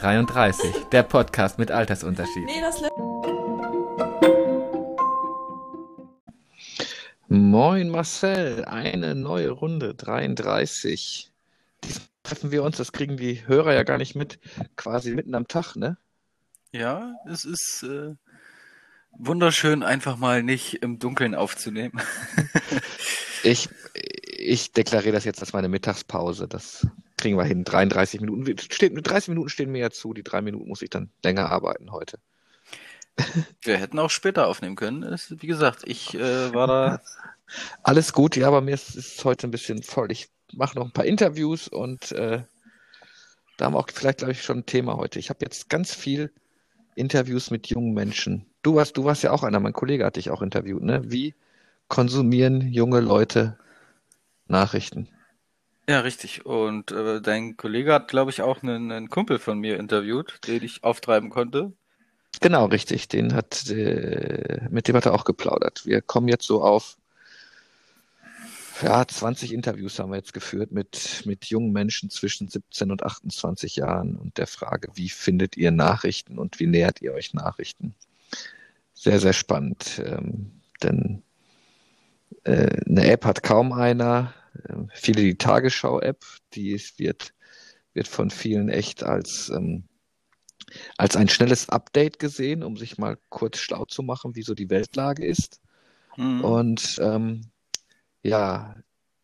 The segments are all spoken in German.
33, der Podcast mit Altersunterschied. Nee, das Moin Marcel, eine neue Runde, 33. Diesmal treffen wir uns, das kriegen die Hörer ja gar nicht mit, quasi mitten am Tag, ne? Ja, es ist äh, wunderschön, einfach mal nicht im Dunkeln aufzunehmen. ich, ich deklariere das jetzt als meine Mittagspause. Das kriegen wir hin. 33 Minuten. Steht, 30 Minuten stehen mir ja zu. Die drei Minuten muss ich dann länger arbeiten heute. Wir hätten auch später aufnehmen können. Das, wie gesagt, ich äh, war da. Alles gut, ja, aber mir ist es heute ein bisschen voll. Ich mache noch ein paar Interviews und äh, da haben wir auch vielleicht, glaube ich, schon ein Thema heute. Ich habe jetzt ganz viel Interviews mit jungen Menschen. Du warst, du warst ja auch einer, mein Kollege hat dich auch interviewt, ne? Wie konsumieren junge Leute Nachrichten? Ja, richtig. Und äh, dein Kollege hat, glaube ich, auch einen, einen, Kumpel von mir interviewt, den ich auftreiben konnte. Genau, richtig. Den hat, äh, mit dem hat er auch geplaudert. Wir kommen jetzt so auf, ja, 20 Interviews haben wir jetzt geführt mit, mit jungen Menschen zwischen 17 und 28 Jahren und der Frage, wie findet ihr Nachrichten und wie nähert ihr euch Nachrichten? Sehr, sehr spannend. Ähm, denn äh, eine App hat kaum einer viele die Tagesschau-App, die wird, wird von vielen echt als, ähm, als ein schnelles Update gesehen, um sich mal kurz schlau zu machen, wie so die Weltlage ist. Mhm. Und ähm, ja,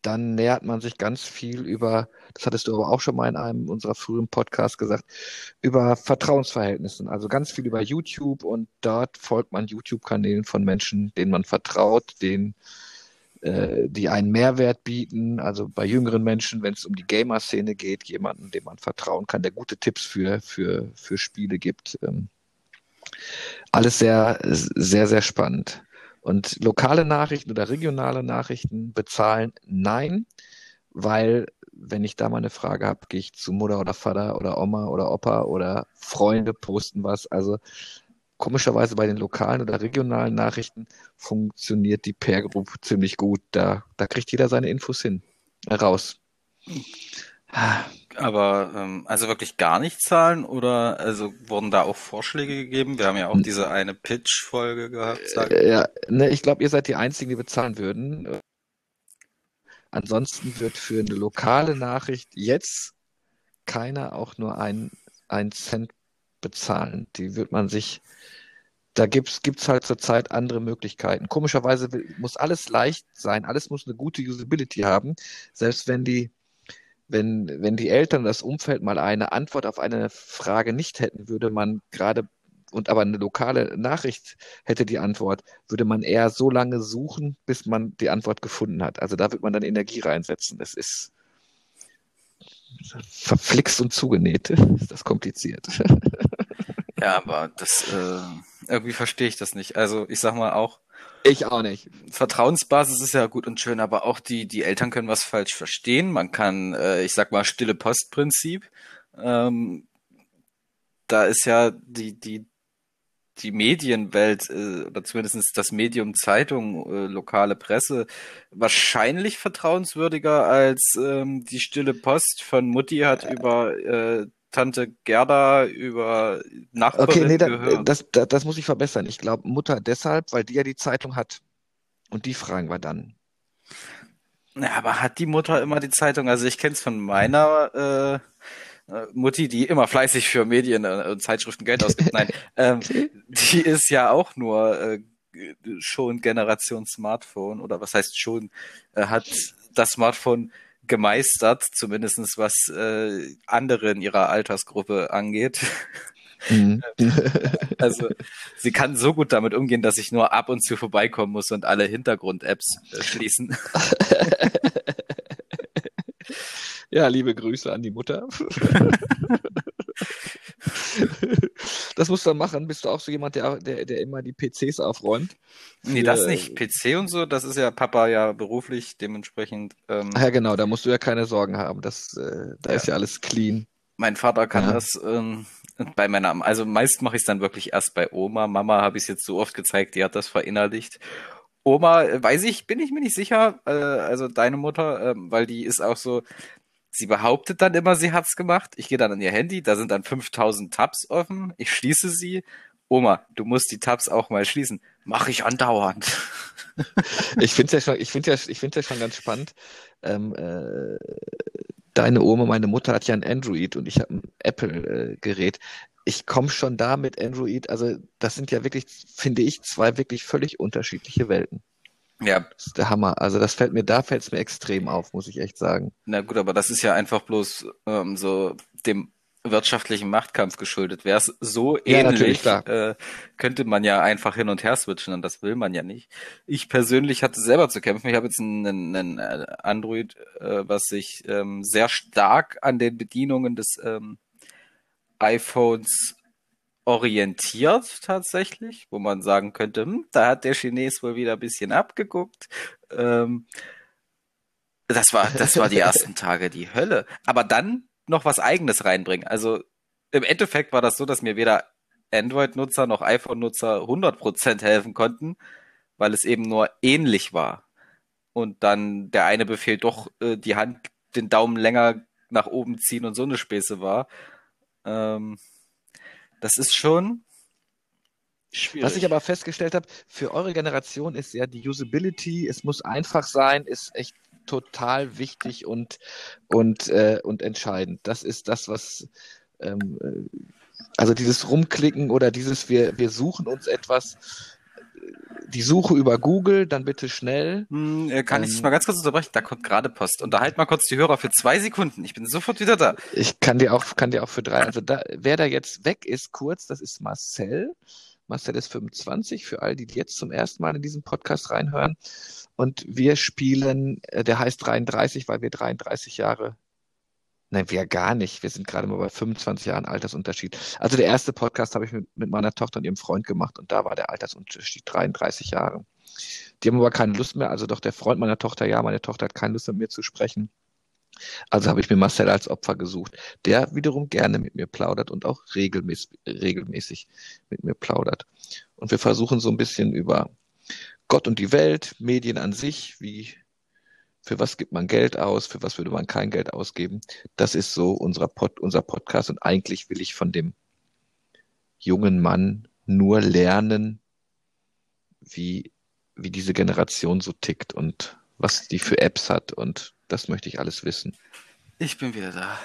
dann nähert man sich ganz viel über, das hattest du aber auch schon mal in einem unserer frühen Podcasts gesagt, über Vertrauensverhältnissen. Also ganz viel über YouTube und dort folgt man YouTube-Kanälen von Menschen, denen man vertraut, denen äh, die einen Mehrwert bieten. Also bei jüngeren Menschen, wenn es um die Gamer-Szene geht, jemanden, dem man vertrauen kann, der gute Tipps für, für, für Spiele gibt. Ähm, alles sehr, sehr, sehr spannend. Und lokale Nachrichten oder regionale Nachrichten bezahlen nein, weil wenn ich da mal eine Frage habe, gehe ich zu Mutter oder Vater oder Oma oder Opa oder Freunde posten was. Also komischerweise bei den lokalen oder regionalen Nachrichten funktioniert die Pair Group ziemlich gut. Da, da kriegt jeder seine Infos hin, äh, raus. Aber ähm, also wirklich gar nicht zahlen oder also wurden da auch Vorschläge gegeben? Wir haben ja auch diese eine Pitch-Folge gehabt. Äh, ja, ne, ich glaube, ihr seid die Einzigen, die bezahlen würden. Ansonsten wird für eine lokale Nachricht jetzt keiner auch nur einen Cent bezahlen. Die wird man sich, da gibt's gibt's halt zurzeit andere Möglichkeiten. Komischerweise muss alles leicht sein, alles muss eine gute Usability haben, selbst wenn die wenn, wenn die Eltern das Umfeld mal eine Antwort auf eine Frage nicht hätten, würde man gerade und aber eine lokale Nachricht hätte die Antwort, würde man eher so lange suchen, bis man die Antwort gefunden hat. Also da wird man dann Energie reinsetzen. Das ist verflixt und zugenäht. Ist das kompliziert. Ja, aber das äh, irgendwie verstehe ich das nicht. Also ich sag mal auch. Ich auch nicht. Vertrauensbasis ist ja gut und schön, aber auch die die Eltern können was falsch verstehen. Man kann, äh, ich sag mal, stille Postprinzip. Ähm, da ist ja die die die Medienwelt äh, oder zumindest das Medium Zeitung, äh, lokale Presse wahrscheinlich vertrauenswürdiger als ähm, die stille Post von Mutti hat über äh, Tante Gerda über Nachbarin okay, nee, da, das, das, das muss ich verbessern. Ich glaube Mutter deshalb, weil die ja die Zeitung hat. Und die fragen wir dann. Ja, aber hat die Mutter immer die Zeitung? Also ich kenne es von meiner äh, äh, Mutti, die immer fleißig für Medien äh, und Zeitschriften Geld ausgibt. Nein, ähm, die ist ja auch nur äh, schon Generation Smartphone oder was heißt schon, äh, hat das Smartphone gemeistert, zumindestens was äh, andere in ihrer Altersgruppe angeht. Mhm. also sie kann so gut damit umgehen, dass ich nur ab und zu vorbeikommen muss und alle Hintergrund-Apps äh, schließen. ja, liebe Grüße an die Mutter. das musst du dann machen. Bist du auch so jemand, der, der, der immer die PCs aufräumt? Nee, das nicht. PC und so, das ist ja Papa ja beruflich dementsprechend. Ähm, ja, genau, da musst du ja keine Sorgen haben. Das, äh, da ja. ist ja alles clean. Mein Vater kann ja. das ähm, bei meiner, also meist mache ich es dann wirklich erst bei Oma. Mama habe ich es jetzt so oft gezeigt, die hat das verinnerlicht. Oma, weiß ich, bin ich mir nicht sicher, äh, also deine Mutter, äh, weil die ist auch so, Sie behauptet dann immer, sie hat's gemacht. Ich gehe dann an ihr Handy, da sind dann 5000 Tabs offen. Ich schließe sie. Oma, du musst die Tabs auch mal schließen. Mache ich andauernd. Ich finde es ja schon, ich finde ja, ich finde ja schon ganz spannend. Ähm, äh, deine Oma, meine Mutter hat ja ein Android und ich habe ein Apple-Gerät. ich komme schon da mit Android, also das sind ja wirklich, finde ich, zwei wirklich völlig unterschiedliche Welten. Ja. Das ist der Hammer. Also das fällt mir, da fällt es mir extrem auf, muss ich echt sagen. Na gut, aber das ist ja einfach bloß ähm, so dem wirtschaftlichen Machtkampf geschuldet. Wäre es so Ja, ähnlich, natürlich, äh, könnte man ja einfach hin und her switchen und das will man ja nicht. Ich persönlich hatte selber zu kämpfen. Ich habe jetzt einen, einen äh, Android, äh, was sich ähm, sehr stark an den Bedienungen des ähm, iPhones orientiert tatsächlich, wo man sagen könnte, hm, da hat der Chines wohl wieder ein bisschen abgeguckt. Ähm, das war, das war die ersten Tage die Hölle. Aber dann noch was Eigenes reinbringen. Also im Endeffekt war das so, dass mir weder Android-Nutzer noch iPhone-Nutzer 100% helfen konnten, weil es eben nur ähnlich war. Und dann der eine Befehl doch äh, die Hand, den Daumen länger nach oben ziehen und so eine Späße war. Ähm, das ist schon schwierig. Was ich aber festgestellt habe, für eure Generation ist ja die Usability, es muss einfach sein, ist echt total wichtig und, und, äh, und entscheidend. Das ist das, was, ähm, äh, also dieses Rumklicken oder dieses, wir, wir suchen uns etwas, die Suche über Google, dann bitte schnell. Hm, äh, kann ich Ähm, dich mal ganz kurz unterbrechen? Da kommt gerade Post. Unterhalt mal kurz die Hörer für zwei Sekunden. Ich bin sofort wieder da. Ich kann dir auch, kann dir auch für drei, also da, wer da jetzt weg ist, kurz, das ist Marcel. Marcel ist 25, für all die, die jetzt zum ersten Mal in diesen Podcast reinhören. Und wir spielen, äh, der heißt 33, weil wir 33 Jahre, nein, wir gar nicht. Wir sind gerade mal bei 25 Jahren Altersunterschied. Also der erste Podcast habe ich mit, mit meiner Tochter und ihrem Freund gemacht und da war der Altersunterschied 33 Jahre. Die haben aber keine Lust mehr, also doch der Freund meiner Tochter, ja, meine Tochter hat keine Lust mit mir zu sprechen. Also habe ich mir Marcel als Opfer gesucht, der wiederum gerne mit mir plaudert und auch regelmäßig, regelmäßig mit mir plaudert. Und wir versuchen so ein bisschen über Gott und die Welt, Medien an sich, wie, für was gibt man Geld aus, für was würde man kein Geld ausgeben. Das ist so unser, Pod, unser Podcast und eigentlich will ich von dem jungen Mann nur lernen, wie, wie diese Generation so tickt und was die für Apps hat und das möchte ich alles wissen. Ich bin wieder da.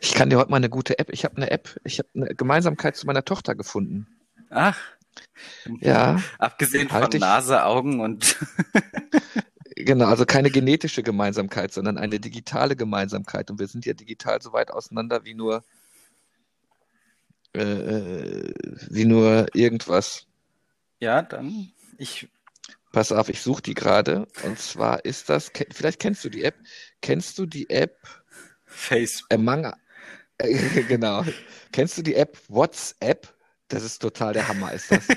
Ich kann dir heute mal eine gute App. Ich habe eine App, ich habe eine Gemeinsamkeit zu meiner Tochter gefunden. Ach. Ja, Abgesehen von Halt dich- Nase, Augen und genau, also keine genetische Gemeinsamkeit, sondern eine digitale Gemeinsamkeit. Und wir sind ja digital so weit auseinander wie nur, äh, äh, wie nur irgendwas. ja, dann ich Pass auf, ich suche die gerade. Und zwar ist das, vielleicht kennst du die App. Kennst du die App Facebook. Among, äh, genau. Kennst du die App WhatsApp? Das ist total der Hammer, ist das.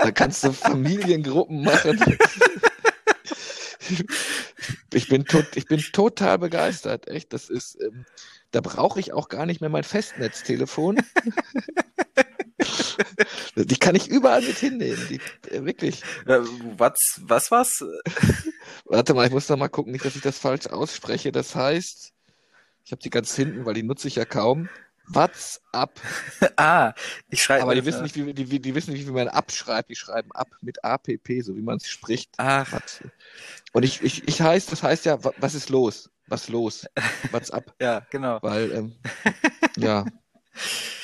Da kannst du Familiengruppen machen. Ich bin, tot, ich bin total begeistert, echt. Das ist, ähm, da brauche ich auch gar nicht mehr mein Festnetztelefon. Die kann ich überall mit hinnehmen. Die, äh, wirklich. Äh, was was was? Warte mal, ich muss noch mal gucken, nicht, dass ich das falsch ausspreche. Das heißt, ich habe die ganz hinten, weil die nutze ich ja kaum. WhatsApp. Ah, ich schreibe Aber die wissen nicht, wie, die, die wissen nicht, wie man abschreibt. Die schreiben ab mit APP, so wie man es spricht. Ach, Und ich, ich, ich heißt, das heißt ja, wa- was ist los? Was los? WhatsApp. ja, genau. Weil, ähm, ja.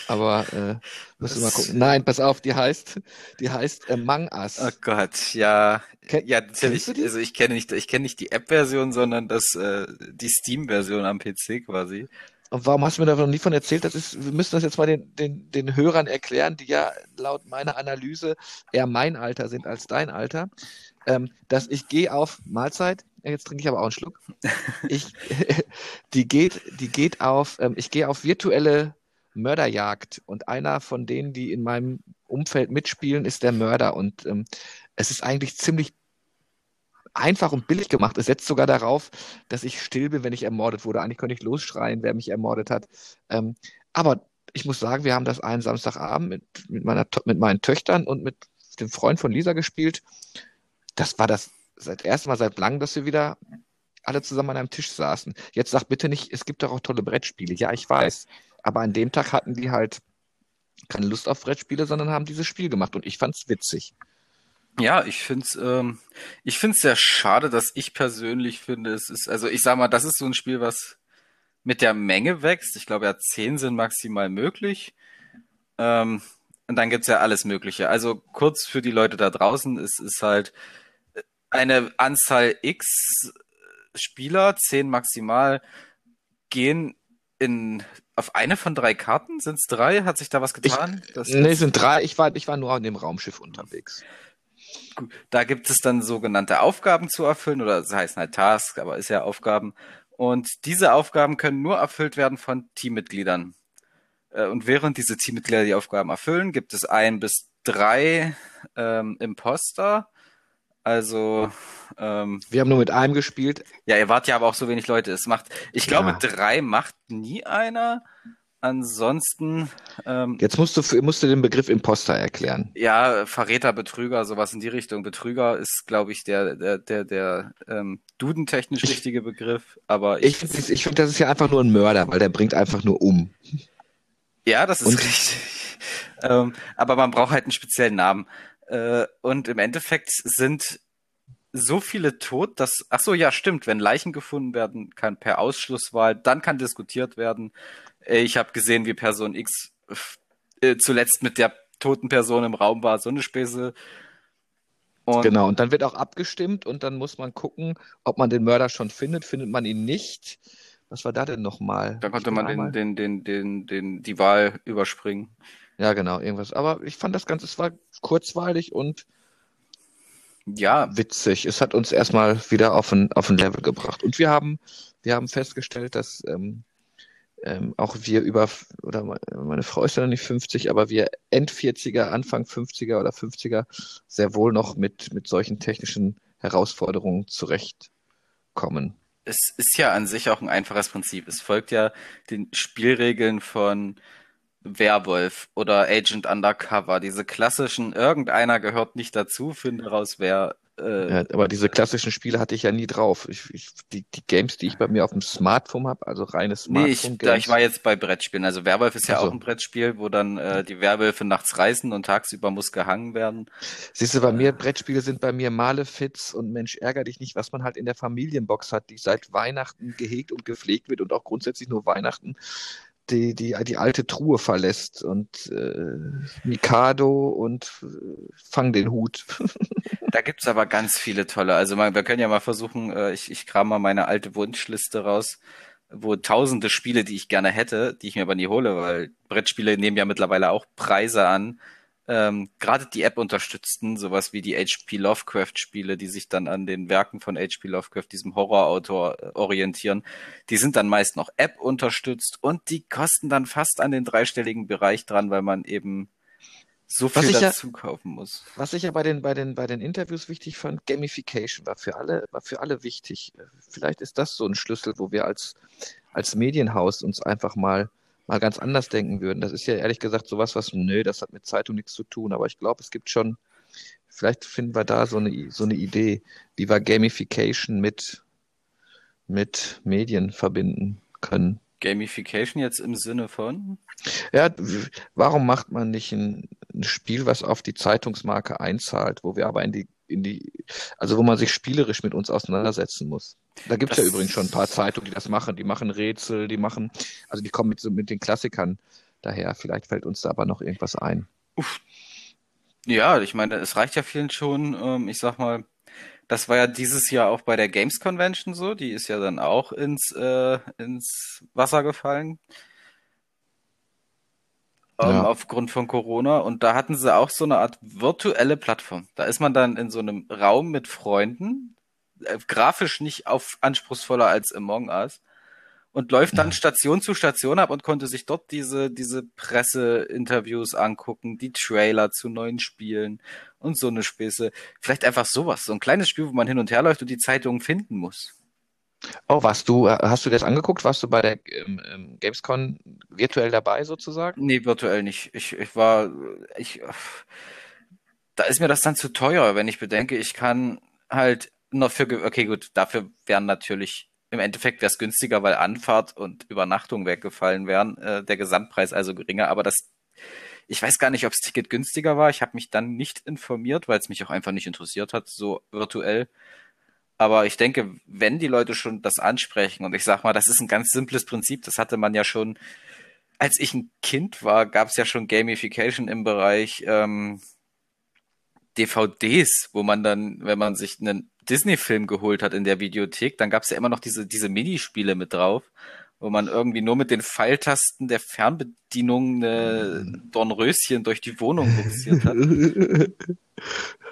Aber äh, musst du mal gucken. Nein, pass auf, die heißt, die heißt Among Us. Oh Gott, ja, Ken- ja, natürlich. Also ich kenne nicht, ich kenne nicht die App-Version, sondern das, äh, die Steam-Version am PC quasi. Und warum hast du mir da noch nie von erzählt? Das ist, wir müssen das jetzt mal den, den, den Hörern erklären, die ja laut meiner Analyse eher mein Alter sind als dein Alter. Ähm, dass ich gehe auf Mahlzeit, Ja, jetzt trinke ich aber auch einen Schluck. Ich, die geht, die geht auf, ähm, ich gehe auf virtuelle Mörderjagd und einer von denen, die in meinem Umfeld mitspielen, ist der Mörder und ähm, es ist eigentlich ziemlich einfach und billig gemacht. Es setzt sogar darauf, dass ich still bin, wenn ich ermordet wurde. Eigentlich könnte ich losschreien, wer mich ermordet hat. Ähm, aber ich muss sagen, wir haben das einen Samstagabend mit, mit, meiner, mit meinen Töchtern und mit dem Freund von Lisa gespielt. Das war das seit erstem Mal seit langem, dass wir wieder alle zusammen an einem Tisch saßen. Jetzt sag bitte nicht, es gibt doch auch tolle Brettspiele. Ja, ich weiß. Aber an dem Tag hatten die halt keine Lust auf Brettspiele, sondern haben dieses Spiel gemacht und ich fand's witzig. Ja, ich find's, ähm, ich find's sehr schade, dass ich persönlich finde, es ist, also ich sag mal, das ist so ein Spiel, was mit der Menge wächst. Ich glaube ja, zehn sind maximal möglich. Ähm, und dann gibt's ja alles Mögliche. Also kurz für die Leute da draußen, es ist halt eine Anzahl X Spieler, zehn maximal, gehen in auf eine von drei Karten? Sind es drei? Hat sich da was getan? Ich, nee, sind drei. Ich war, ich war nur an dem Raumschiff unterwegs. Gut, da gibt es dann sogenannte Aufgaben zu erfüllen, oder das heißt halt Tasks, aber ist ja Aufgaben. Und diese Aufgaben können nur erfüllt werden von Teammitgliedern. Äh, und während diese Teammitglieder die Aufgaben erfüllen, gibt es ein bis drei ähm, Imposter. Also ähm, wir haben nur mit einem gespielt. Ja, ihr wart ja aber auch so wenig Leute. Es macht, ich glaube, ja. drei macht nie einer. Ansonsten. Ähm, Jetzt musst du, musst du den Begriff Imposter erklären. Ja, Verräter, Betrüger, sowas in die Richtung. Betrüger ist, glaube ich, der, der, der, der ähm, dudentechnisch ich, richtige Begriff. Aber ich, ich, ich finde, das ist ja einfach nur ein Mörder, weil der bringt einfach nur um. Ja, das ist und? richtig. ähm, aber man braucht halt einen speziellen Namen. Äh, und im Endeffekt sind so viele tot, dass, ach so, ja, stimmt, wenn Leichen gefunden werden kann per Ausschlusswahl, dann kann diskutiert werden, äh, ich habe gesehen, wie Person X äh, zuletzt mit der toten Person im Raum war, so eine Späße. Und genau, und dann wird auch abgestimmt und dann muss man gucken, ob man den Mörder schon findet. Findet man ihn nicht? Was war da denn nochmal? Da konnte man den, den, den, den, den, die Wahl überspringen. Ja, genau, irgendwas. Aber ich fand das Ganze, es war kurzweilig und ja, witzig. Es hat uns erstmal wieder auf ein, auf ein Level gebracht. Und wir haben, wir haben festgestellt, dass ähm, ähm, auch wir über, oder meine Frau ist ja noch nicht 50, aber wir End-40er, Anfang 50er oder 50er sehr wohl noch mit, mit solchen technischen Herausforderungen zurechtkommen. Es ist ja an sich auch ein einfaches Prinzip. Es folgt ja den Spielregeln von Werwolf oder Agent Undercover. Diese klassischen, irgendeiner gehört nicht dazu, finde raus, wer äh, ja, aber diese klassischen Spiele hatte ich ja nie drauf. Ich, ich, die, die Games, die ich bei mir auf dem Smartphone habe, also reine Smartphone-Games. Nee, ich, da, ich war jetzt bei Brettspielen. Also Werwolf ist ja also. auch ein Brettspiel, wo dann äh, die Werwölfe nachts reisen und tagsüber muss gehangen werden. Siehst du, bei äh, mir, Brettspiele sind bei mir Malefits und Mensch, ärger dich nicht, was man halt in der Familienbox hat, die seit Weihnachten gehegt und gepflegt wird und auch grundsätzlich nur Weihnachten die, die, die alte Truhe verlässt und äh, Mikado und äh, fang den Hut. da gibt's aber ganz viele tolle. Also man, wir können ja mal versuchen, äh, ich, ich kram mal meine alte Wunschliste raus, wo tausende Spiele, die ich gerne hätte, die ich mir aber nie hole, weil Brettspiele nehmen ja mittlerweile auch Preise an ähm, gerade die App unterstützten, sowas wie die HP Lovecraft-Spiele, die sich dann an den Werken von HP Lovecraft, diesem Horrorautor, äh, orientieren, die sind dann meist noch App unterstützt und die kosten dann fast an den dreistelligen Bereich dran, weil man eben so viel dazu ja, kaufen muss. Was ich ja bei den, bei den, bei den Interviews wichtig fand, Gamification war für alle, war für alle wichtig. Vielleicht ist das so ein Schlüssel, wo wir als, als Medienhaus uns einfach mal mal ganz anders denken würden. Das ist ja ehrlich gesagt sowas, was, nö, das hat mit Zeitung nichts zu tun. Aber ich glaube, es gibt schon, vielleicht finden wir da so eine, so eine Idee, wie wir Gamification mit, mit Medien verbinden können. Gamification jetzt im Sinne von? Ja, warum macht man nicht ein, ein Spiel, was auf die Zeitungsmarke einzahlt, wo wir aber in die in die, also wo man sich spielerisch mit uns auseinandersetzen muss. Da gibt es ja übrigens schon ein paar Zeitungen, die das machen. Die machen Rätsel, die machen, also die kommen mit, so, mit den Klassikern daher. Vielleicht fällt uns da aber noch irgendwas ein. Uff. Ja, ich meine, es reicht ja vielen schon. Ähm, ich sag mal, das war ja dieses Jahr auch bei der Games Convention so. Die ist ja dann auch ins, äh, ins Wasser gefallen ähm, ja. aufgrund von Corona. Und da hatten sie auch so eine Art virtuelle Plattform. Da ist man dann in so einem Raum mit Freunden, äh, grafisch nicht auf anspruchsvoller als Among Us und läuft dann. Station zu Station ab und konnte sich dort diese, diese Presseinterviews angucken, die Trailer zu neuen Spielen und so eine Späße. Vielleicht einfach sowas, so ein kleines Spiel, wo man hin und her läuft und die Zeitungen finden muss. Oh, warst du, äh, hast du das angeguckt? Warst du bei der ähm, ähm, Gamescom virtuell dabei sozusagen? Nee, virtuell nicht. Ich, ich war, ich, da ist mir das dann zu teuer, wenn ich bedenke, ich kann halt noch für, okay, gut, dafür wären natürlich, im Endeffekt wäre es günstiger, weil Anfahrt und Übernachtung weggefallen wären, äh, der Gesamtpreis also geringer, aber das, ich weiß gar nicht, ob das Ticket günstiger war. Ich habe mich dann nicht informiert, weil es mich auch einfach nicht interessiert hat, so virtuell. Aber ich denke, wenn die Leute schon das ansprechen, und ich sag mal, das ist ein ganz simples Prinzip, das hatte man ja schon, als ich ein Kind war, gab es ja schon Gamification im Bereich ähm, DVDs, wo man dann, wenn man sich einen Disney-Film geholt hat in der Videothek, dann gab es ja immer noch diese, diese Minispiele mit drauf, wo man irgendwie nur mit den Pfeiltasten der Fernbedienung eine Dornröschen durch die Wohnung buxiert hat.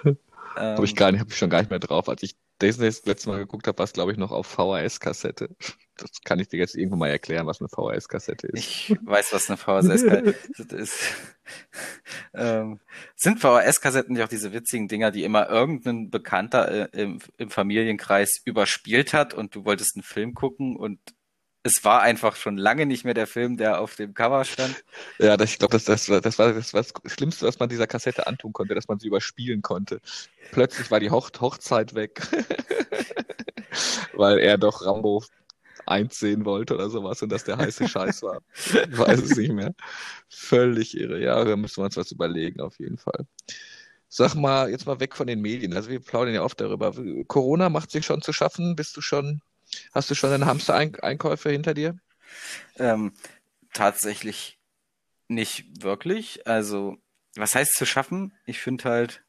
ähm, habe ich gar nicht, habe ich schon gar nicht mehr drauf. Als ich Disney das letzte Mal geguckt habe, war es glaube ich noch auf VHS-Kassette. Das kann ich dir jetzt irgendwann mal erklären, was eine VHS-Kassette ist. Ich weiß, was eine VHS-Kassette ist. ähm, sind VHS-Kassetten nicht auch diese witzigen Dinger, die immer irgendein Bekannter äh, im, im Familienkreis überspielt hat und du wolltest einen Film gucken und es war einfach schon lange nicht mehr der Film, der auf dem Cover stand. Ja, das, ich glaube, das, das, das, war, das das Schlimmste, was man dieser Kassette antun konnte, dass man sie überspielen konnte. Plötzlich war die Hoch Hochzeit weg, weil er doch Rambo 1 sehen wollte oder sowas und dass der heiße Scheiß war. Ich weiß es nicht mehr. Völlig irre. Ja, da müssen wir uns was überlegen, auf jeden Fall. Sag mal, jetzt mal weg von den Medien. Also wir plaudern ja oft darüber. Corona macht sich schon zu schaffen. Bist du schon Hast du schon deine Hamster-Einkäufe hinter dir? Ähm, tatsächlich nicht wirklich. Also, was heißt zu schaffen? Ich finde halt,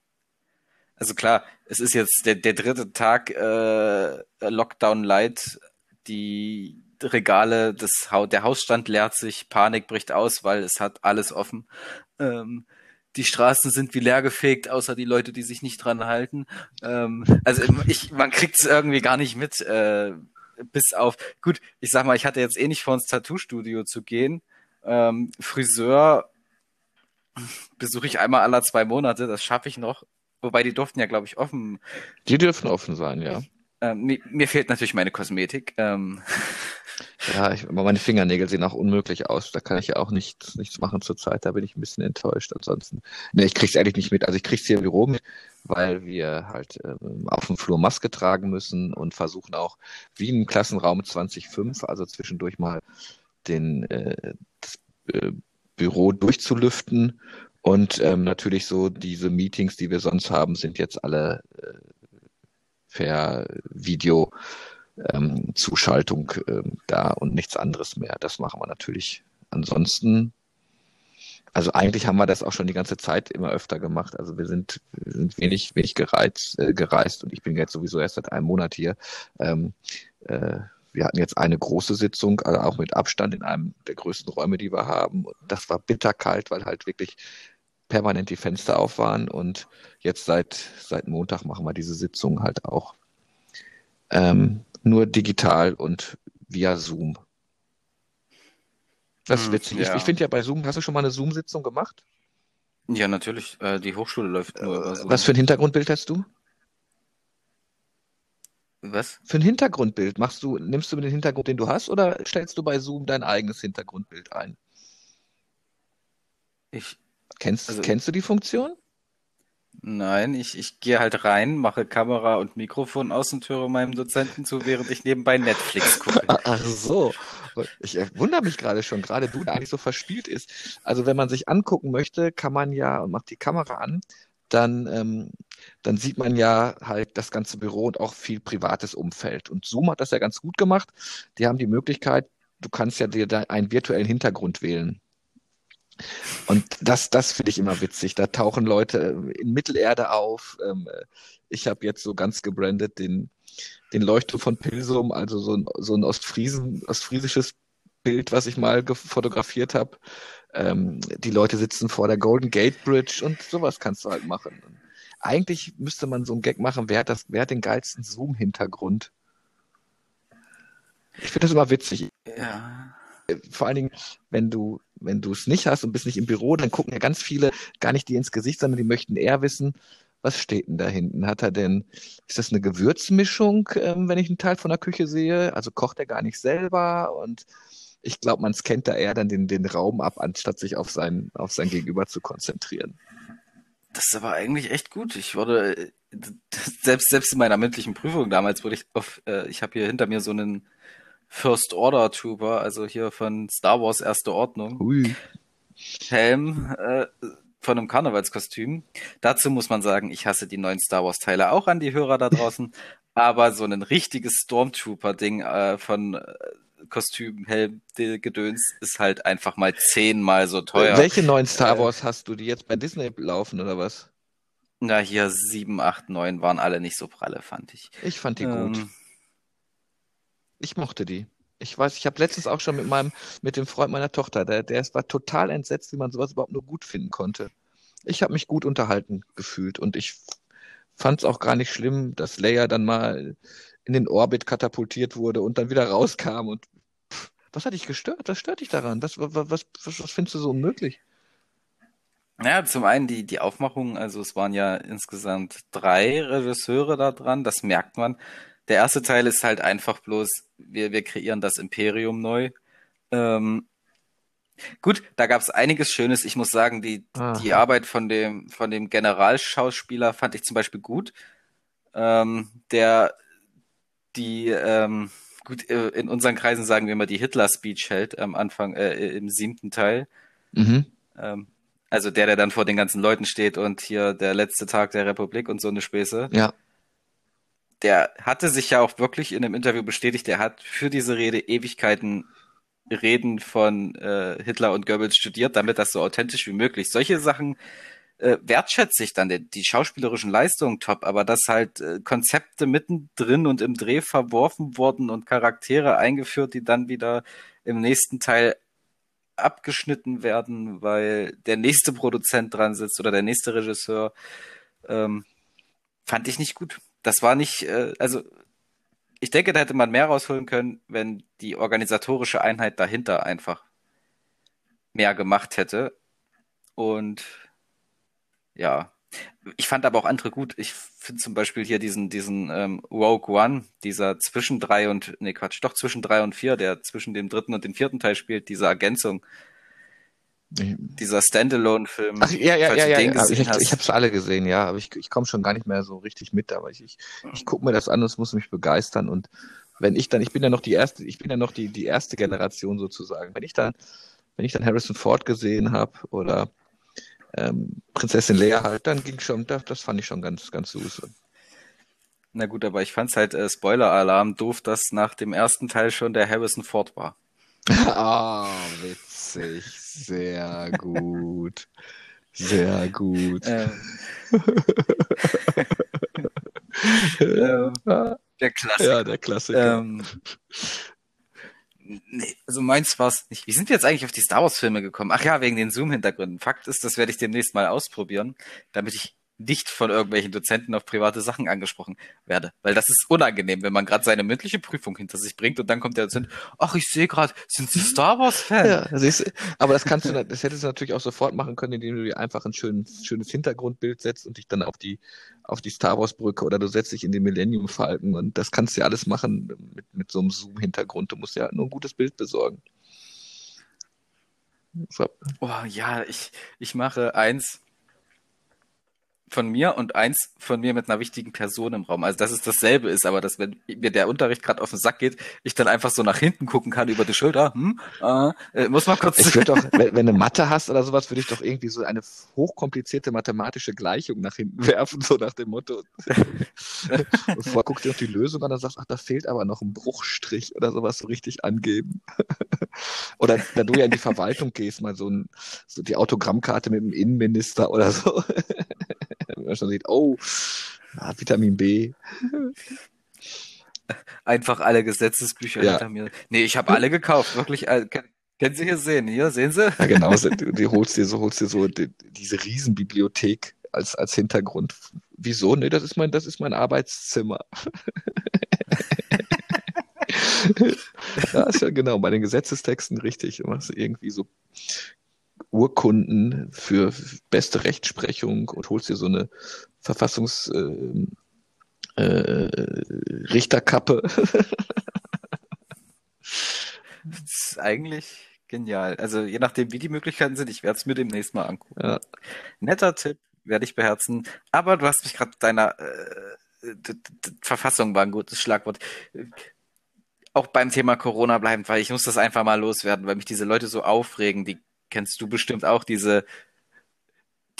also klar, es ist jetzt der, der dritte Tag äh, Lockdown Light, die Regale, das, der Hausstand leert sich, Panik bricht aus, weil es hat alles offen. Ähm, die Straßen sind wie leergefegt, außer die Leute, die sich nicht dran halten. Ähm, also ich, man kriegt es irgendwie gar nicht mit. Äh, bis auf, gut, ich sag mal, ich hatte jetzt eh nicht vor, ins Tattoo-Studio zu gehen. Ähm, Friseur besuche ich einmal alle zwei Monate, das schaffe ich noch. Wobei die durften ja, glaube ich, offen. Die dürfen offen sein, ja. Ähm, mir, mir, fehlt natürlich meine Kosmetik. Ähm. Ja, ich, meine Fingernägel sehen auch unmöglich aus. Da kann ich ja auch nichts, nichts machen zurzeit. Da bin ich ein bisschen enttäuscht. Ansonsten, ne, ich krieg's ehrlich nicht mit. Also ich krieg's hier im Büro mit, weil wir halt ähm, auf dem Flur Maske tragen müssen und versuchen auch wie im Klassenraum 2005, also zwischendurch mal den äh, das, äh, Büro durchzulüften. Und ähm, natürlich so diese Meetings, die wir sonst haben, sind jetzt alle äh, per Video ähm, Zuschaltung ähm, da und nichts anderes mehr. Das machen wir natürlich. Ansonsten, also eigentlich haben wir das auch schon die ganze Zeit immer öfter gemacht. Also wir sind, wir sind wenig, wenig gereizt, äh, gereist und ich bin jetzt sowieso erst seit einem Monat hier. Ähm, äh, wir hatten jetzt eine große Sitzung, also auch mit Abstand in einem der größten Räume, die wir haben. Und das war bitterkalt, weil halt wirklich permanent die Fenster auf waren. Und jetzt seit, seit Montag machen wir diese Sitzung halt auch ähm, nur digital und via Zoom. Das ist hm, witzig. Ja. Ich, ich finde ja bei Zoom, hast du schon mal eine Zoom-Sitzung gemacht? Ja, natürlich. Äh, die Hochschule läuft nur über Zoom. Was für ein Hintergrundbild hast du? Was? Für ein Hintergrundbild machst du, nimmst du den Hintergrund, den du hast, oder stellst du bei Zoom dein eigenes Hintergrundbild ein? Ich. Kennst, also, kennst du die Funktion? Nein, ich, ich gehe halt rein, mache Kamera und Mikrofon aus und höre meinem Dozenten zu, während ich nebenbei Netflix gucke. Ach so. Ich wundere mich gerade schon, gerade du, der eigentlich so verspielt ist. Also wenn man sich angucken möchte, kann man ja und macht die Kamera an, dann, ähm, dann sieht man ja halt das ganze Büro und auch viel privates Umfeld. Und Zoom hat das ja ganz gut gemacht. Die haben die Möglichkeit, du kannst ja dir da einen virtuellen Hintergrund wählen. Und das, das finde ich immer witzig. Da tauchen Leute äh, in Mittelerde auf. Ähm, ich habe jetzt so ganz gebrandet den, den Leuchtturm von Pilsum, also so ein, so ein Ostfriesen, ostfriesisches Bild, was ich mal fotografiert habe. Ähm, die Leute sitzen vor der Golden Gate Bridge und sowas kannst du halt machen. Eigentlich müsste man so einen Gag machen, wer hat, das, wer hat den geilsten Zoom-Hintergrund? Ich finde das immer witzig. Ja. Vor allen Dingen, wenn du wenn du es nicht hast und bist nicht im Büro, dann gucken ja ganz viele gar nicht dir ins Gesicht, sondern die möchten eher wissen, was steht denn da hinten? Hat er denn, ist das eine Gewürzmischung, ähm, wenn ich einen Teil von der Küche sehe? Also kocht er gar nicht selber und ich glaube, man scannt da eher dann den, den Raum ab, anstatt sich auf sein, auf sein Gegenüber zu konzentrieren. Das ist aber eigentlich echt gut. Ich wurde selbst selbst in meiner mündlichen Prüfung damals wurde ich auf äh, ich habe hier hinter mir so einen First Order Trooper, also hier von Star Wars Erste Ordnung. Ui. Helm äh, von einem Karnevalskostüm. Dazu muss man sagen, ich hasse die neuen Star Wars Teile auch an die Hörer da draußen, aber so ein richtiges Stormtrooper Ding äh, von äh, Kostüm, Helm, Gedöns ist halt einfach mal zehnmal so teuer. Welche neuen Star äh, Wars äh, hast du, die jetzt bei Disney laufen oder was? Na, hier sieben, acht, neun waren alle nicht so pralle, fand ich. Ich fand die ähm, gut. Ich mochte die. Ich weiß, ich habe letztens auch schon mit meinem, mit dem Freund meiner Tochter, der, der war total entsetzt, wie man sowas überhaupt nur gut finden konnte. Ich habe mich gut unterhalten gefühlt und ich fand es auch gar nicht schlimm, dass Leia dann mal in den Orbit katapultiert wurde und dann wieder rauskam und pff, was hat dich gestört? Was stört dich daran? Was, was, was, was findest du so unmöglich? Ja, zum einen die, die Aufmachung, also es waren ja insgesamt drei Regisseure da dran, das merkt man. Der erste Teil ist halt einfach bloß, wir, wir kreieren das Imperium neu. Ähm, gut, da gab es einiges Schönes. Ich muss sagen, die, die Arbeit von dem, von dem Generalschauspieler fand ich zum Beispiel gut. Ähm, der die, ähm, gut, äh, in unseren Kreisen sagen wir immer, die Hitler-Speech hält am Anfang, äh, im siebten Teil. Mhm. Ähm, also der, der dann vor den ganzen Leuten steht und hier der letzte Tag der Republik und so eine Späße. Ja der hatte sich ja auch wirklich in einem Interview bestätigt, der hat für diese Rede Ewigkeiten Reden von äh, Hitler und Goebbels studiert, damit das so authentisch wie möglich. Solche Sachen äh, wertschätze ich dann, die, die schauspielerischen Leistungen top, aber dass halt äh, Konzepte mittendrin und im Dreh verworfen wurden und Charaktere eingeführt, die dann wieder im nächsten Teil abgeschnitten werden, weil der nächste Produzent dran sitzt oder der nächste Regisseur, ähm, fand ich nicht gut das war nicht, äh, also ich denke, da hätte man mehr rausholen können, wenn die organisatorische Einheit dahinter einfach mehr gemacht hätte. Und ja, ich fand aber auch andere gut. Ich finde zum Beispiel hier diesen, diesen ähm, Rogue One, dieser zwischen drei und, nee Quatsch, doch zwischen drei und vier, der zwischen dem dritten und dem vierten Teil spielt, diese Ergänzung. Dieser Standalone-Film. Ach ja, ja, ja, ja. ja. Ich, ich habe es alle gesehen, ja, aber ich, ich komme schon gar nicht mehr so richtig mit, aber ich, ich, ich gucke mir das an und es muss mich begeistern. Und wenn ich dann, ich bin ja noch die erste, ich bin ja noch die, die erste Generation sozusagen. Wenn ich dann, wenn ich dann Harrison Ford gesehen habe oder ähm, Prinzessin Leia halt, dann ging schon, das, das fand ich schon ganz, ganz süß. Na gut, aber ich fand's halt äh, Spoiler-Alarm doof, dass nach dem ersten Teil schon der Harrison Ford war. Ah, oh, witzig. Sehr gut. Sehr gut. Ähm. ähm, der Klassiker. Ja, der Klassiker. Ähm, nee, also meins war's nicht. Wie sind wir jetzt eigentlich auf die Star Wars Filme gekommen? Ach ja, wegen den Zoom-Hintergründen. Fakt ist, das werde ich demnächst mal ausprobieren, damit ich nicht von irgendwelchen Dozenten auf private Sachen angesprochen werde. Weil das ist unangenehm, wenn man gerade seine mündliche Prüfung hinter sich bringt und dann kommt der Dozent, ach, ich sehe gerade, sind Sie Star Wars-Fan? Ja, ist, aber das kannst du, das hättest du natürlich auch sofort machen können, indem du dir einfach ein schönes, schönes Hintergrundbild setzt und dich dann auf die, auf die Star Wars-Brücke oder du setzt dich in den Millennium Falken und das kannst du ja alles machen mit, mit so einem Zoom-Hintergrund. Du musst ja nur ein gutes Bild besorgen. So. Oh ja, ich, ich mache eins, von mir und eins von mir mit einer wichtigen Person im Raum. Also dass es dasselbe ist, aber dass wenn mir der Unterricht gerade auf den Sack geht, ich dann einfach so nach hinten gucken kann über die Schulter. Hm, äh, äh muss man kurz. Ich würde doch, wenn, wenn du Mathe hast oder sowas, würde ich doch irgendwie so eine hochkomplizierte mathematische Gleichung nach hinten werfen, so nach dem Motto. und vorher guckst du auf die Lösung an und sagst, ach, da fehlt aber noch ein Bruchstrich oder sowas so richtig angeben. oder wenn du ja in die Verwaltung gehst, mal so, ein, so die Autogrammkarte mit dem Innenminister oder so man schon sieht, oh, ah, Vitamin B. Einfach alle Gesetzesbücher ja. hinter mir. Nee, ich habe alle gekauft, wirklich. Äh, können Sie hier sehen? Hier, sehen Sie? Ja, genau. Du, du holst dir so, holst dir so die, diese Riesenbibliothek als, als Hintergrund. Wieso? Nee, das ist mein, das ist mein Arbeitszimmer. ja, ist ja genau, bei den Gesetzestexten richtig. Du machst irgendwie so Urkunden für beste Rechtsprechung und holst dir so eine Verfassungs äh, äh, Richterkappe. das ist eigentlich genial. Also je nachdem, wie die Möglichkeiten sind, ich werde es mir demnächst mal angucken. Ja. Netter Tipp. werde ich beherzen. Aber du hast mich gerade deiner äh, Verfassung war ein gutes Schlagwort. Auch beim Thema Corona bleiben, weil ich muss das einfach mal loswerden, weil mich diese Leute so aufregen. Die kennst du bestimmt auch, diese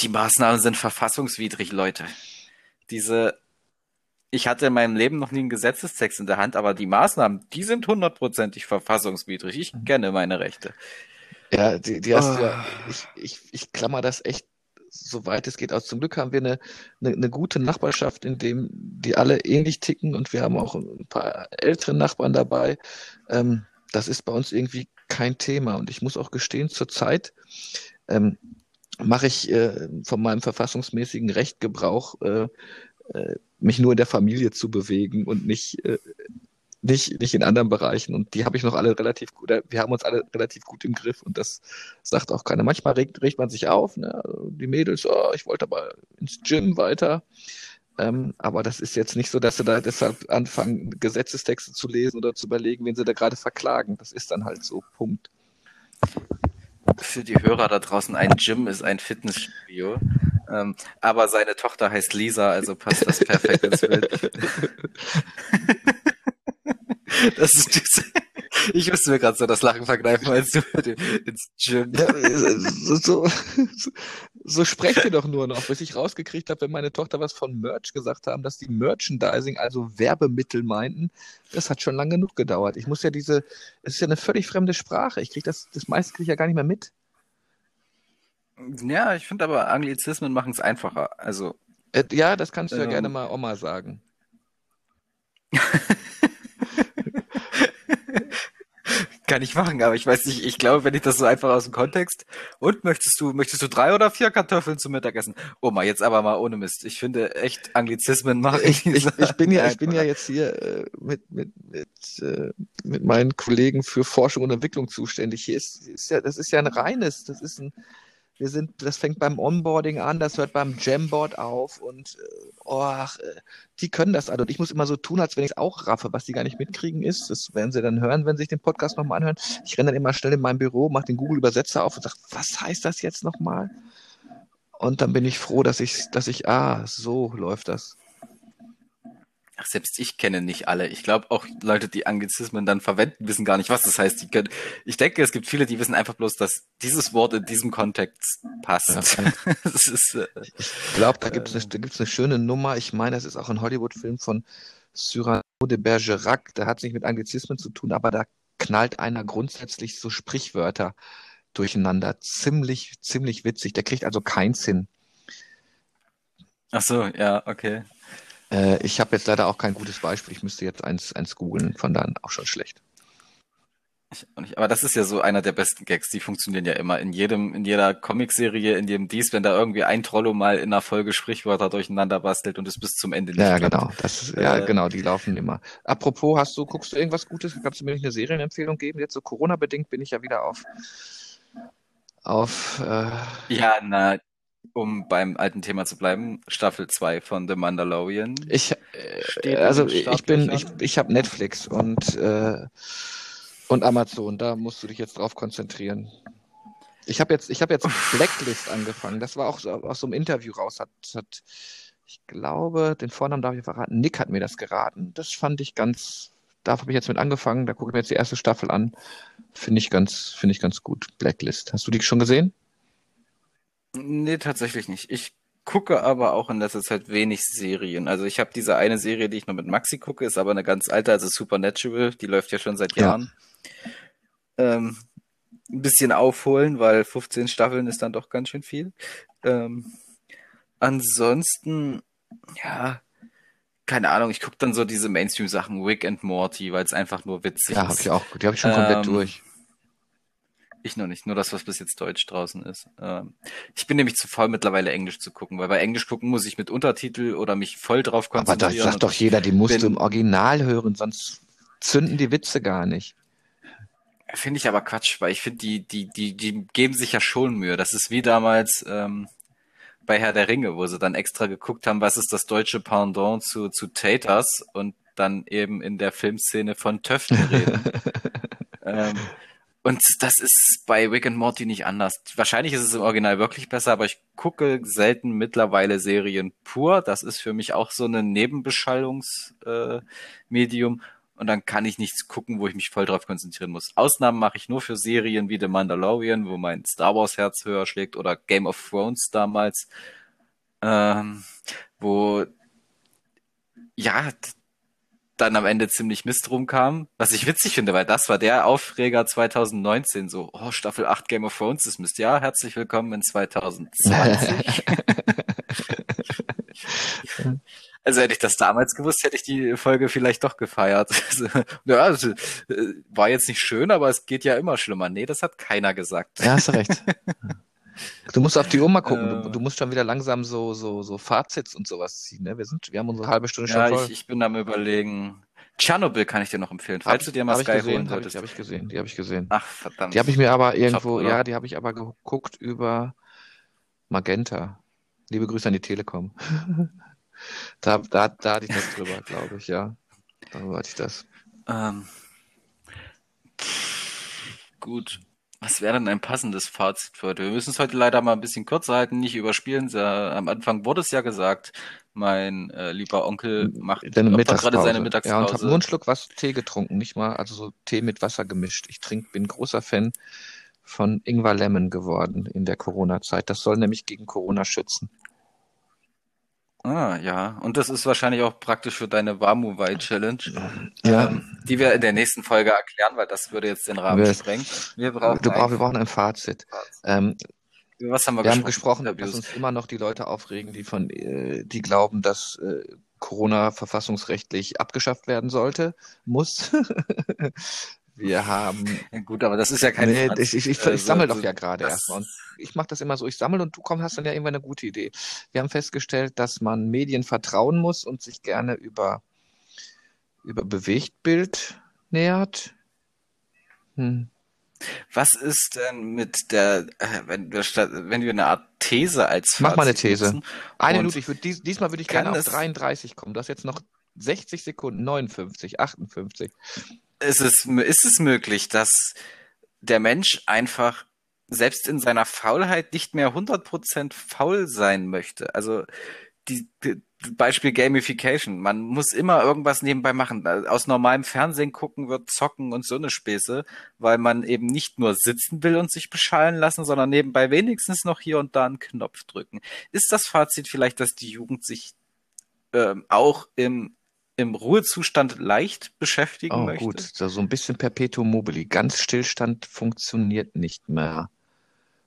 die Maßnahmen sind verfassungswidrig, Leute. Diese ich hatte in meinem Leben noch nie einen Gesetzestext in der Hand, aber die Maßnahmen, die sind hundertprozentig verfassungswidrig. Ich mhm. kenne meine Rechte. Ja, die, die hast oh. ja, ich, ich, ich klammer das echt soweit es geht aus. Zum Glück haben wir eine, eine, eine, gute Nachbarschaft, in dem die alle ähnlich ticken und wir haben auch ein paar ältere Nachbarn dabei. Ähm, das ist bei uns irgendwie kein Thema. Und ich muss auch gestehen, zurzeit ähm, mache ich äh, von meinem verfassungsmäßigen Recht Gebrauch, äh, äh, mich nur in der Familie zu bewegen und nicht, äh, nicht, nicht in anderen Bereichen. Und die habe ich noch alle relativ gut, wir haben uns alle relativ gut im Griff und das sagt auch keiner. Manchmal regt, regt man sich auf, ne? die Mädels, oh, ich wollte aber ins Gym weiter. Ähm, aber das ist jetzt nicht so, dass sie da deshalb anfangen, Gesetzestexte zu lesen oder zu überlegen, wen sie da gerade verklagen. Das ist dann halt so, Punkt. Für die Hörer da draußen, ein Gym ist ein Fitnessstudio. Ähm, aber seine Tochter heißt Lisa, also passt das perfekt ins Bild. das ist diese, ich musste mir gerade so das Lachen verkneifen, als du ins Gym. Ja, so, so, so sprecht ihr doch nur noch, bis ich rausgekriegt habe, wenn meine Tochter was von Merch gesagt haben, dass die Merchandising, also Werbemittel meinten, das hat schon lange genug gedauert. Ich muss ja diese, es ist ja eine völlig fremde Sprache. Ich kriege das, das meiste kriege ich ja gar nicht mehr mit. Ja, ich finde aber Anglizismen machen es einfacher. Also. Äh, ja, das kannst du ja ähm, gerne mal Oma sagen. Kann ich machen, aber ich weiß nicht, ich glaube, wenn ich das so einfach aus dem Kontext. Und möchtest du, möchtest du drei oder vier Kartoffeln zum Mittagessen? Oma, jetzt aber mal ohne Mist. Ich finde echt Anglizismen machen. Ich, ich, ich, bin ja, ich bin ja jetzt hier äh, mit, mit, mit, äh, mit meinen Kollegen für Forschung und Entwicklung zuständig. Hier ist, ist ja, das ist ja ein reines, das ist ein, wir sind, das fängt beim Onboarding an, das hört beim Jamboard auf und äh, oh, ach, äh, die können das also. Und ich muss immer so tun, als wenn ich es auch raffe, was die gar nicht mitkriegen ist. Das werden sie dann hören, wenn sie sich den Podcast nochmal anhören. Ich renne dann immer schnell in mein Büro, mache den Google-Übersetzer auf und sage, was heißt das jetzt nochmal? Und dann bin ich froh, dass ich, dass ich, ah, so läuft das. Ach, selbst ich kenne nicht alle. Ich glaube auch Leute, die Anglizismen dann verwenden, wissen gar nicht, was das heißt. Können, ich denke, es gibt viele, die wissen einfach bloß, dass dieses Wort in diesem Kontext passt. Ja, ist, äh, ich glaube, da gibt es eine, gibt's eine schöne Nummer. Ich meine, das ist auch ein Hollywood-Film von Cyrano de Bergerac. Der hat nicht mit Anglizismen zu tun, aber da knallt einer grundsätzlich so Sprichwörter durcheinander. Ziemlich, ziemlich witzig. Der kriegt also keins hin. Ach so, ja, okay. Äh, ich habe jetzt leider auch kein gutes Beispiel. Ich müsste jetzt eins, eins googeln, von dann auch schon schlecht. Ich aber das ist ja so einer der besten Gags, die funktionieren ja immer. In jedem, in jeder Comicserie, in jedem dies, wenn da irgendwie ein Trollo mal in einer Folge Sprichwörter durcheinander bastelt und es bis zum Ende nicht Ja, klappt. genau. Das, ja, äh, genau, die laufen immer. Apropos, hast du, guckst du irgendwas Gutes? Kannst du mir nicht eine Serienempfehlung geben? Jetzt so Corona-bedingt bin ich ja wieder auf auf äh, Ja, na, um beim alten Thema zu bleiben, Staffel 2 von The Mandalorian. Ich, äh, also ich bin, ich, ich habe Netflix und, äh, und Amazon, da musst du dich jetzt drauf konzentrieren. Ich habe jetzt, ich habe jetzt Blacklist angefangen. Das war auch so, aus so einem Interview raus. Hat, hat, ich glaube, den Vornamen darf ich verraten. Nick hat mir das geraten. Das fand ich ganz, da habe ich jetzt mit angefangen. Da gucke ich mir jetzt die erste Staffel an. Finde ich ganz, finde ich ganz gut. Blacklist. Hast du die schon gesehen? Nee, tatsächlich nicht. Ich gucke aber auch in letzter Zeit wenig Serien. Also ich habe diese eine Serie, die ich noch mit Maxi gucke, ist aber eine ganz alte, also Supernatural, die läuft ja schon seit Jahren. Ja. Ähm, ein bisschen aufholen, weil 15 Staffeln ist dann doch ganz schön viel. Ähm, ansonsten, ja, keine Ahnung, ich gucke dann so diese Mainstream-Sachen, Wick and Morty, weil es einfach nur witzig ja, ist. Ja, hab ich auch. Die habe ich schon komplett ähm, durch. Ich noch nicht, nur das, was bis jetzt Deutsch draußen ist. Ähm, ich bin nämlich zu faul, mittlerweile Englisch zu gucken, weil bei Englisch gucken muss ich mit Untertitel oder mich voll drauf konzentrieren. Aber das sagt doch jeder, die musst du im Original hören, sonst zünden die Witze gar nicht. Finde ich aber Quatsch, weil ich finde, die, die, die, die geben sich ja schon Mühe. Das ist wie damals ähm, bei Herr der Ringe, wo sie dann extra geguckt haben, was ist das deutsche Pendant zu, zu Taters und dann eben in der Filmszene von Töften reden. ähm, Und das ist bei Rick and Morty nicht anders. Wahrscheinlich ist es im Original wirklich besser, aber ich gucke selten mittlerweile Serien pur. Das ist für mich auch so ein Nebenbeschallungsmedium. Äh, und dann kann ich nichts gucken, wo ich mich voll drauf konzentrieren muss. Ausnahmen mache ich nur für Serien wie The Mandalorian, wo mein Star Wars Herz höher schlägt, oder Game of Thrones damals, ähm, wo ja dann am Ende ziemlich Mist rumkam. Was ich witzig finde, weil das war der Aufreger 2019. So, oh, Staffel 8 Game of Thrones ist Mist. Ja, herzlich willkommen in 2020. also hätte ich das damals gewusst, hätte ich die Folge vielleicht doch gefeiert. ja, also, äh, war jetzt nicht schön, aber es geht ja immer schlimmer. Nee, das hat keiner gesagt. Ja, hast du recht. Du musst auf die Uhr mal gucken. Äh, du, du, musst schon wieder langsam so, so, so Fazits und sowas ziehen. Ne? Wir, sind, wir haben unsere halbe Stunde schon ja, voll. Ich, ich bin am überlegen. Tschernobyl kann ich dir noch empfehlen, falls hab, du dir mal Sky gesehen, holen solltest. Die habe ich gesehen, die habe ich gesehen. Ach, verdammt. Die habe ich mir aber irgendwo, Top, ja, die habe ich aber geguckt über Magenta. Liebe Grüße an die Telekom. da, da, da hatte ich das drüber, glaube ich, ja. Darüber hatte ich das. Ähm, gut. Was wäre denn ein passendes Fazit für heute? Wir müssen es heute leider mal ein bisschen kürzer halten, nicht überspielen. Am Anfang wurde es ja gesagt, mein äh, lieber Onkel macht gerade seine Mittagspause. Ja, und habe nur einen Schluck was Tee getrunken, nicht mal, also so Tee mit Wasser gemischt. Ich trink, bin großer Fan von Ingwer Lemon geworden in der Corona-Zeit. Das soll nämlich gegen Corona schützen. Ah, ja. Und das ist wahrscheinlich auch praktisch für deine Wamuwei-Challenge, ja. ähm, die wir in der nächsten Folge erklären, weil das würde jetzt den Rahmen wir, sprengen. Wir brauchen, du brauch, wir brauchen ein Fazit. Ähm, Was haben wir, wir haben gesprochen, dass uns immer noch die Leute aufregen, die von, äh, die glauben, dass äh, Corona verfassungsrechtlich abgeschafft werden sollte, muss. Wir haben. Ja, gut, aber das ist ja keine. Nee, ich, ich, ich, ich sammle doch ja gerade erstmal. Und ich mache das immer so, ich sammle und du komm, hast dann ja irgendwann eine gute Idee. Wir haben festgestellt, dass man Medien vertrauen muss und sich gerne über, über Bewegtbild nähert. Hm. Was ist denn mit der, äh, wenn wir, wenn wir eine Art These als Fazit Mach mal eine These. Eine Minute, ich würd, dies, diesmal würde ich gerne auf 33 kommen. Du hast jetzt noch 60 Sekunden, 59, 58 ist es, ist es möglich, dass der Mensch einfach selbst in seiner Faulheit nicht mehr 100% faul sein möchte. Also die, die Beispiel Gamification. Man muss immer irgendwas nebenbei machen. Aus normalem Fernsehen gucken wird zocken und so eine Späße, weil man eben nicht nur sitzen will und sich beschallen lassen, sondern nebenbei wenigstens noch hier und da einen Knopf drücken. Ist das Fazit vielleicht, dass die Jugend sich ähm, auch im im Ruhezustand leicht beschäftigen oh, möchte. gut, so ein bisschen Perpetuum mobile. Ganz Stillstand funktioniert nicht mehr.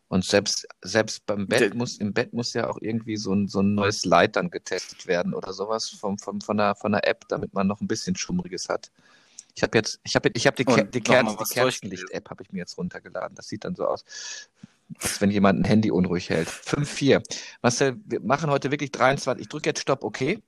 Und selbst, selbst beim Bett muss, im Bett muss ja auch irgendwie so ein, so ein neues Light dann getestet werden oder sowas vom, vom, von, der, von der App, damit man noch ein bisschen Schummriges hat. Ich habe jetzt, ich habe ich hab die, die, Kerzen, die Kerzenlicht-App habe ich mir jetzt runtergeladen. Das sieht dann so aus, als wenn jemand ein Handy unruhig hält. 5-4. Marcel, wir machen heute wirklich 23. Ich drücke jetzt Stopp, okay?